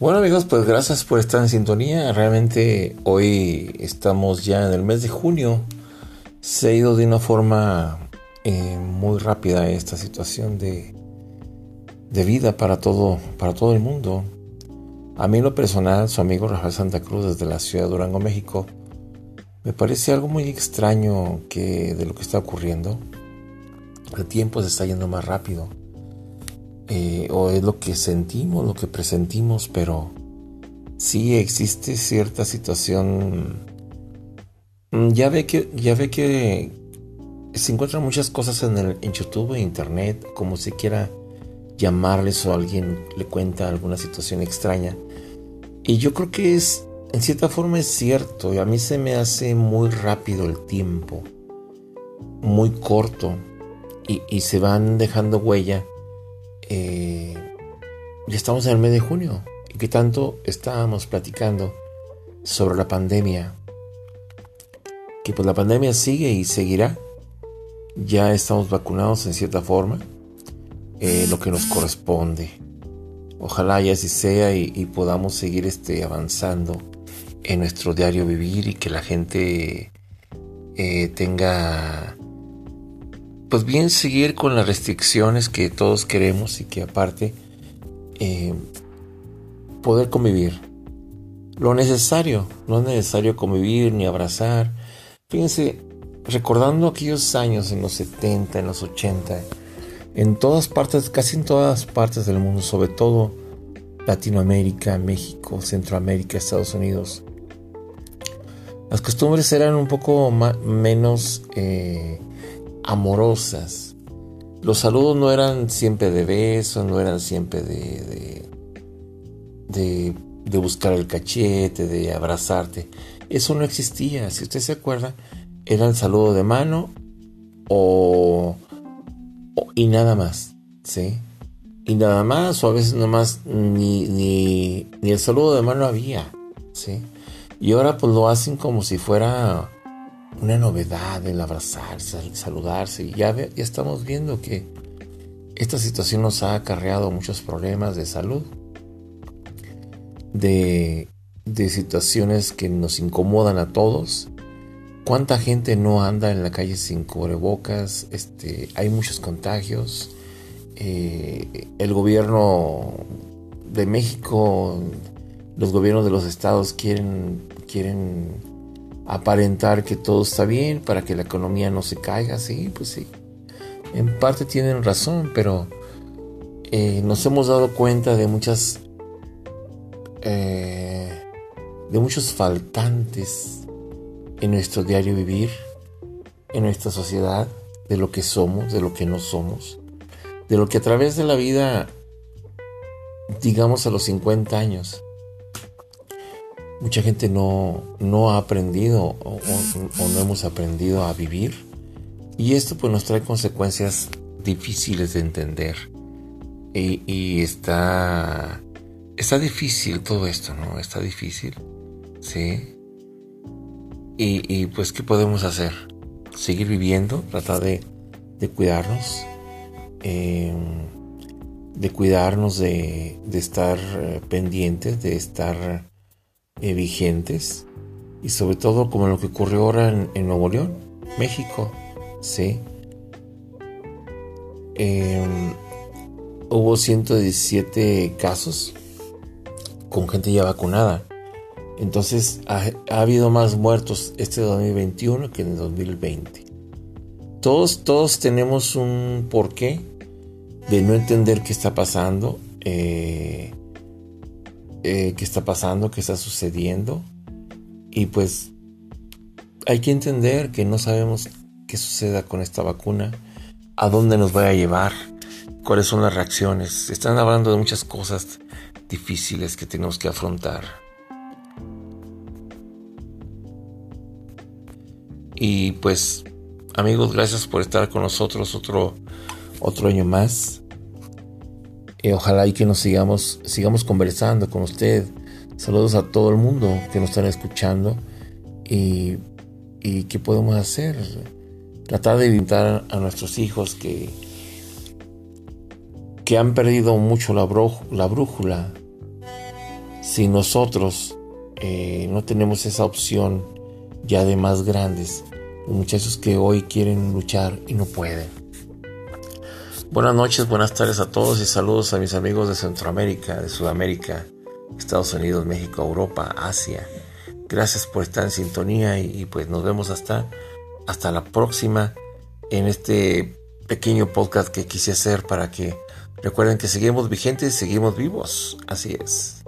Bueno amigos, pues gracias por estar en sintonía. Realmente hoy estamos ya en el mes de junio. Se ha ido de una forma eh, muy rápida esta situación de, de vida para todo, para todo el mundo. A mí lo personal, su amigo Rafael Santa Cruz desde la ciudad de Durango, México, me parece algo muy extraño que de lo que está ocurriendo. El tiempo se está yendo más rápido. Eh, o es lo que sentimos, lo que presentimos, pero sí existe cierta situación. Mm, ya ve que, ya ve que se encuentran muchas cosas en, el, YouTube e Internet, como si quiera llamarles o alguien le cuenta alguna situación extraña. Y yo creo que es, en cierta forma es cierto, y a mí se me hace muy rápido el tiempo, muy corto, y, y se van dejando huella eh, ya estamos en el mes de junio y que tanto estábamos platicando sobre la pandemia. Que pues la pandemia sigue y seguirá. Ya estamos vacunados en cierta forma, eh, lo que nos corresponde. Ojalá ya así sea y, podamos seguir este, avanzando en nuestro diario vivir y que la gente eh, tenga pues bien seguir con las restricciones que todos queremos y que aparte eh, poder convivir. Lo necesario, no es necesario convivir ni abrazar. Fíjense, recordando aquellos años en los 70, en los 80, en todas partes, casi en todas partes del mundo, sobre todo Latinoamérica, México, Centroamérica, Estados Unidos, las costumbres eran un poco menos eh, amorosas. Los saludos no eran siempre de besos, no eran siempre de, de, de, buscar el cachete, de abrazarte. Eso no existía. Si usted se acuerda, era el saludo de mano o, y nada más, ¿sí? Y nada más, o a veces más ni, ni, ni el saludo de mano había, ¿sí? Y ahora pues lo hacen como si fuera una novedad el abrazarse, el saludarse. Y ya, ya estamos viendo que esta situación nos ha acarreado muchos problemas de salud, de, de situaciones que nos incomodan a todos. ¿Cuánta gente no anda en la calle sin cubrebocas? Este, hay muchos contagios. Eh, el gobierno de México, los gobiernos de los estados quieren, quieren aparentar que todo está bien para que la economía no se caiga, sí, pues sí. En parte tienen razón, pero eh, nos hemos dado cuenta de muchas eh, de muchos faltantes en nuestro diario vivir, en nuestra sociedad, de lo que somos, de lo que no somos, de lo que a través de la vida, digamos a los 50 años, mucha gente no, no ha aprendido o, no hemos aprendido a vivir. Y esto pues nos trae consecuencias difíciles de entender. Y, está, está difícil todo esto, ¿no? Está difícil. Sí. Y, pues, ¿qué podemos hacer? Seguir viviendo, tratar de, de cuidarnos. Em, de cuidarnos, de, de estar eh, pendientes, de estar eh, vigentes y sobre todo como lo que ocurrió ahora en, Nuevo León, México, sí. Em, hubo 117 casos con gente ya vacunada. Entonces ha, habido más muertos este 2021 que en el 2020. Todos, todos tenemos un porqué de no entender qué está pasando. Eh, eh, qué está pasando, qué está sucediendo. Y pues hay que entender que no sabemos qué suceda con esta vacuna, a dónde nos va a llevar, cuáles son las reacciones. Están hablando de muchas cosas difíciles que tenemos que afrontar. Y pues amigos, gracias por estar con nosotros otro, otro año más. Eh, ojalá y que nos sigamos, sigamos conversando con usted. Saludos a todo el mundo que nos están escuchando. Y, y qué podemos hacer. Tratar de evitar a nuestros hijos que, que han perdido mucho la, la brújula. si nosotros eh, no tenemos esa opción ya de más grandes, muchachos que hoy quieren luchar y no pueden. Buenas noches, buenas tardes a todos y saludos a mis amigos de Centroamérica, de Sudamérica, Estados Unidos, México, Europa, Asia. Gracias por estar en sintonía y, pues nos vemos hasta, hasta la próxima en este pequeño podcast que quise hacer para que recuerden que seguimos vigentes seguimos vivos. Así es.